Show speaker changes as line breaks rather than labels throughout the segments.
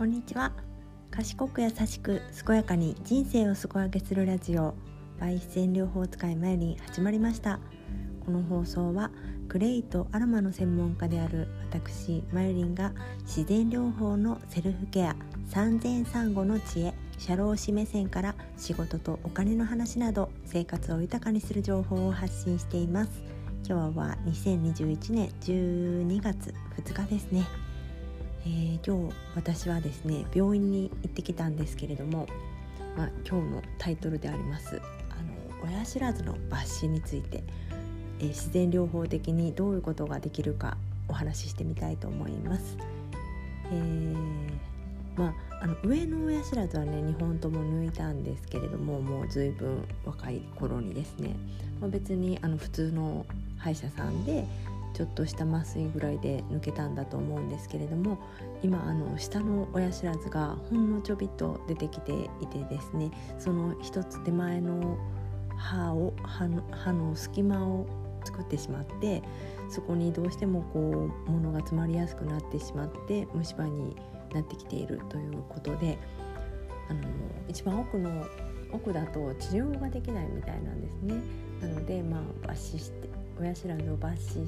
こんにちは。賢く優しく健やかに人生を底上げするラジオバイ自然療法使いマユリン始まりました。この放送はクレイとアロマの専門家である私マユリンが自然療法のセルフケア産前産後の知恵社労士目線から仕事とお金の話など生活を豊かにする情報を発信しています。今日は2021年12月2日ですね。えー、今日私はですね病院に行ってきたんですけれども、まあ、今日のタイトルでありますあの親知らずの抜歯について、えー、自然療法的にどういうことができるかお話ししてみたいと思います。えー、まあ、あの上の親知らずはね2本とも抜いたんですけれどももう随分若い頃にですね、まあ、別にあの普通の歯医者さんでちょっとした麻酔ぐらいで抜けたんだと思うんですけれども今あの下の親知らずがほんのちょびっと出てきていてですねその一つ手前の歯を歯の歯の隙間を作ってしまってそこにどうしてもこう物が詰まりやすくなってしまって虫歯になってきているということであの一番奥の奥だと治療ができないみたいなんですね。なのでまあ抜歯して親知らずを抜歯し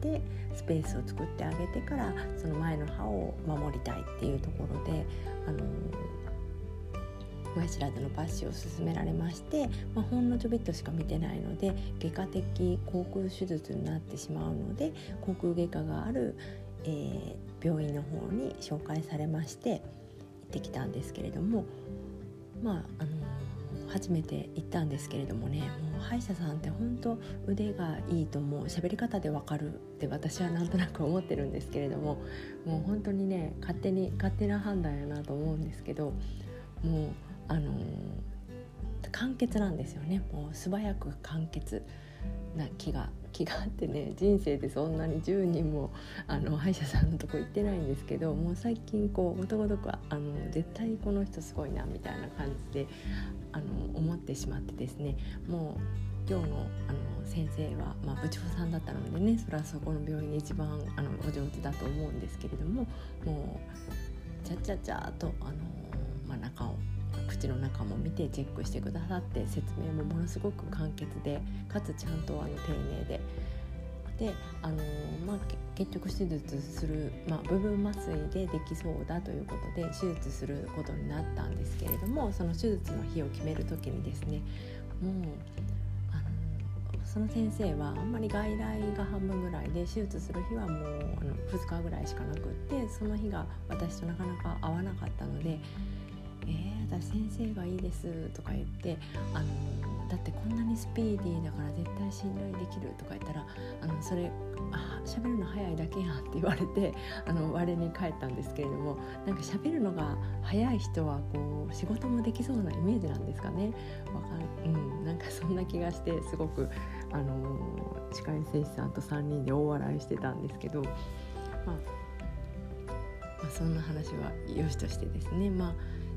てスペースを作ってあげてからその前の歯を守りたいっていうところであの親知らずの抜歯を勧められまして、まあ、ほんのちょびっとしか見てないので外科的口腔手術になってしまうので口腔外科がある、えー、病院の方に紹介されまして行ってきたんですけれどもまああの初めて行ったんですけれどもねもう歯医者さんって本当腕がいいと思う喋り方でわかるって私はなんとなく思ってるんですけれどももう本当にね勝手に勝手な判断やなと思うんですけどもうあのー、簡潔なんですよね。もう素早く簡潔な気が気があってね人生でそんなに10人もあの歯医者さんのとこ行ってないんですけどもう最近こうごとごとくあの絶対この人すごいなみたいな感じであの思ってしまってですねもう今日のあの先生は、まあ、部長さんだったのでねそれはそこの病院に一番あのお上手だと思うんですけれどももうちゃちゃちゃとあの、まあ、中を口の中も見てチェックしてくださって説明もものすごく簡潔でかつちゃんとあの丁寧で。であのまあ、結局手術する、まあ、部分麻酔でできそうだということで手術することになったんですけれどもその手術の日を決める時にですねもうその先生はあんまり外来が半分ぐらいで手術する日はもうあの2日ぐらいしかなくってその日が私となかなか合わなかったので「えー、私先生がいいです」とか言ってあのだってこんなにスピーディーだから絶対信頼できるとか言ったらあのそれあ喋るの早いだけやんって言われて あの我に返ったんですけれどもなんか喋るのが早い人はこう仕事もできそうなイメージなんですかね。わかる、うん、なんかそんな気がしてすごくあの歯科衛生士さんと3人で大笑いしてたんですけど、まあ、まあそんな話はよしとしてですね。まあ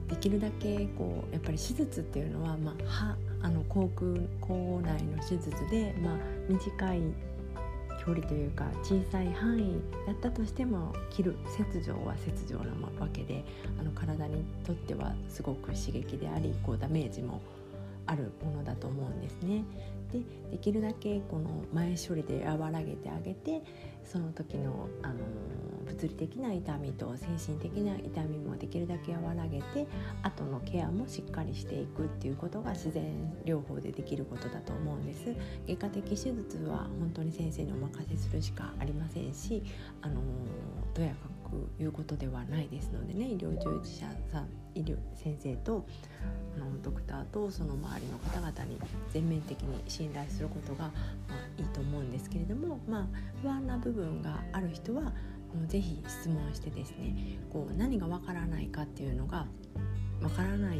できるだけこうやっぱり手術っていうのは、まあ、歯あの口腔口内の手術で、まあ、短い距離というか小さい範囲だったとしても切る切除は切除なわけであの体にとってはすごく刺激でありこうダメージもあるものだと思うんですね。でできるだけこの前処理で和らげてあげてその時の、あの物理的な痛みと精神的な痛みもできるだけ和らげて後のケアもしっかりしていくっていうことが自然療法でできることだと思うんです外科的手術は本当に先生にお任せするしかありませんし、あのとやかくいうことではないですのでね医療従事者さん医療先生とあのドクターとその周りの方々に全面的に信頼することが、まあ、いいと思うんですけれども、まあ、不安な部分がある人は是非質問してですねこう何がわからないかっていうのがわからない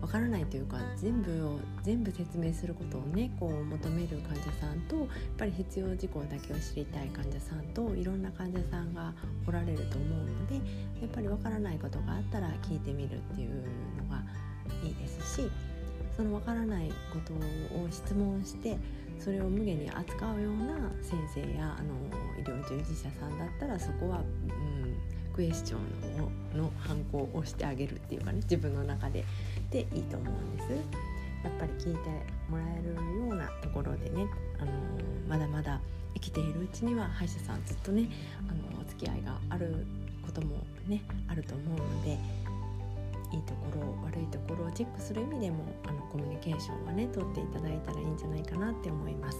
わからないというか全部を全部説明することをねこう求める患者さんとやっぱり必要事項だけを知りたい患者さんといろんな患者さんがおられると思うのでやっぱりわからないことがあったら聞いてみるっていうのがいいですしそのわからないことを質問してそれを無限に扱うような先生やあの医療従事者さんだったらそこは、うん、クエスチョンのの反抗をしてあげるっていうかね自分の中ででいいと思うんです。やっぱり聞いてもらえるようなところでね、あのまだまだ生きているうちには歯医者さんずっとね、あのお付き合いがあることもねあると思うのでいいところ悪いところをチェックする意味でもあのコミュニケーションはね取っていただいたらいいんじゃないかなって思います。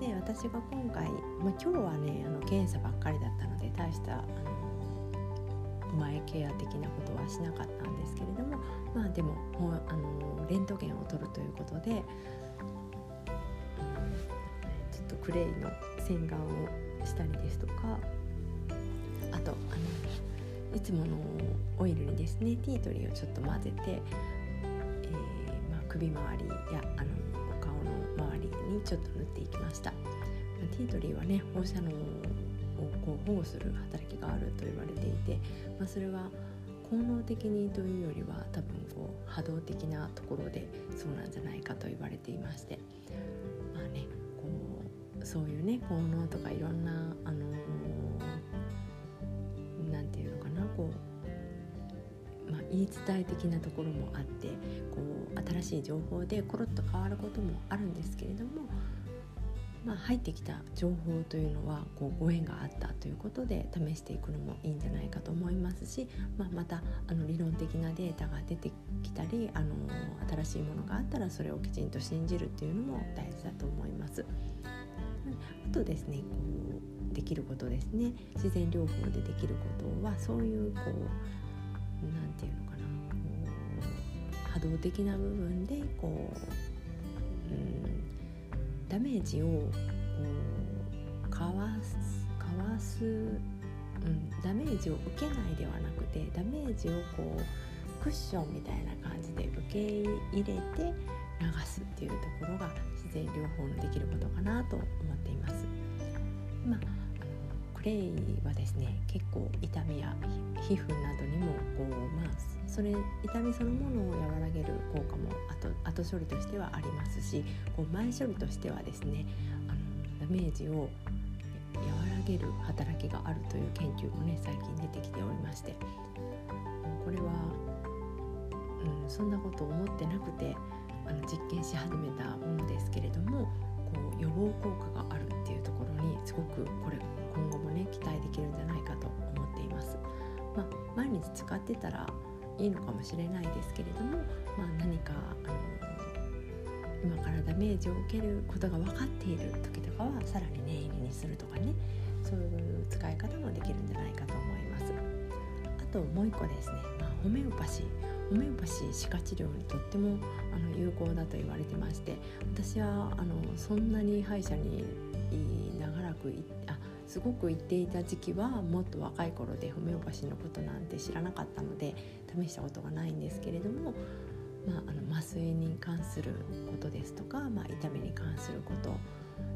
で私が今回、まあ、今日はねあの検査ばっかりだったので大したあ前ケア的なことはしなかったんですけれどもまあでもあのレントゲンを取るということで、うん、ちょっとクレイの洗顔をしたりですとかあとあのいつものオイルにですねティートリーをちょっと混ぜて、えー、まあ、首周りやあのお顔の周りにちょっと塗っていきました。ティートリーはね放射能こう保護する働きがあると言われていて、まあ、それは効能的にというよりは多分こう波動的なところでそうなんじゃないかと言われていましてまあねこうそういうね効能とかいろんなあの何、て言うのかなこう、まあ、言い伝え的なところもあってこう新しい情報でコロッと変わることもあるんですけれどもまあ、入ってきた情報というのはこうご縁があったということで試していくのもいいんじゃないかと思いますし、まあ、またあの理論的なデータが出てきたりあの新しいものがあったらそれをきちんと信じるっていうのも大事だと思います。あとですねこうできることですね自然療法でできることはそういうこう何て言うのかなこう波動的な部分でこう、うんダメージをかわすかわす、うん、ダメージを受けないではなくてダメージをこうクッションみたいな感じで受け入れて流すっていうところが自然療法のできることかなと思っています。まあレイはですね結構痛みや皮膚などにもこう、まあ、それ痛みそのものを和らげる効果も後後処理としてはありますしこう前処理としてはですねあのダメージを和らげる働きがあるという研究もね最近出てきておりましてこれは、うん、そんなこと思ってなくてあの実験し始めたものですけれどもこう予防効果があるっていうところにすごくこれ今後もね期待できるんじゃないかと思っています。まあ、毎日使ってたらいいのかもしれないですけれども、まあ、何かあの今からダメージを受けることが分かっている時とかはさらに念入りにするとかねそういう使い方もできるんじゃないかと思います。あともう一個ですね、まあ、ホメオパシーホメオパシー歯科治療にとってもあの有効だと言われてまして私はあのそんなに歯医者に長らくあすごく言っていた時期はもっと若い頃でホメオパシーのことなんて知らなかったので試したことがないんですけれども、まあ、あの麻酔に関することですとか、まあ、痛みに関すること、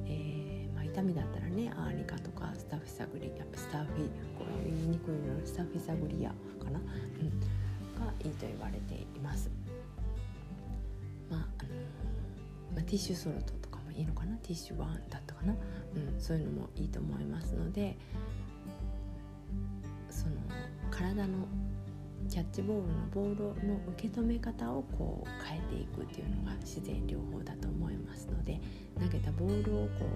えーまあ、痛みだったらねアーニカとかスタフィサグリアスタフィこう言いにくいのスタフィサグリアかな、うん、がいいと言われています。まああのまあ、ティッシュソルトとかもいいのかな？ティッシュワンだったかな、うん、そういうのもいいと思いますのでその体のキャッチボールのボールの受け止め方をこう変えていくっていうのが自然療法だと思いますので投げたボールをこ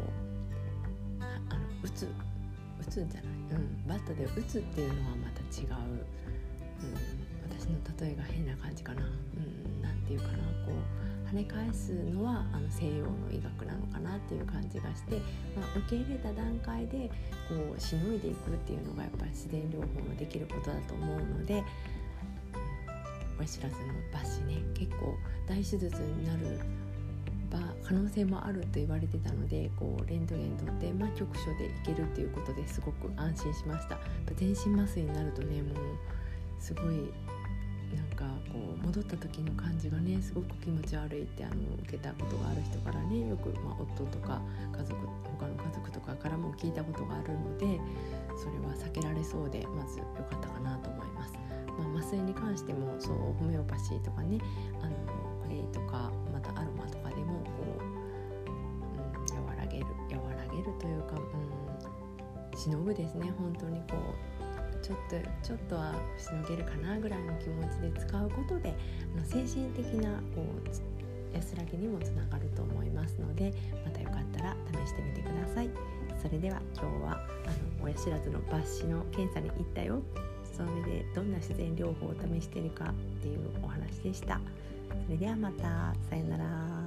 うあの打つ打つんじゃない、うん、バットで打つっていうのはまた違う、うん、私の例えが変な感じかな、うん、なていうかなこう跳ね返すのはあの西洋の医学なのかなっていう感じがして、まあ、受け入れた段階でこうしのいでいくっていうのがやっぱり自然療法のできることだと思うので親知らずの抜歯ね結構大手術になる可能性もあると言われてたのでこうレントゲン取って、まあ、局所でいけるっていうことですごく安心しました。全身麻酔になるとねもうすごいなんかこう戻った時の感じがねすごく気持ち悪いってあの受けたことがある人からねよく、まあ、夫とか家族他の家族とかからも聞いたことがあるのでそれは避けられそうでまず良かったかなと思います。まあ、麻酔に関してもそうホメオパシーとかねあのクレイとかまたアロマとかでもこう、うん、和らげる和らげるというか、うん、しのぐですね本当にこうちょっとちょっとはしのげるかなぐらいの気持ちで使うことであの精神的なこう安らぎにもつながると思いますのでまたよかったら試してみてください。それでは今日はあの親知らずの抜歯の検査に行ったよそれでどんな自然療法を試してるかっていうお話でした。それではまたさようなら。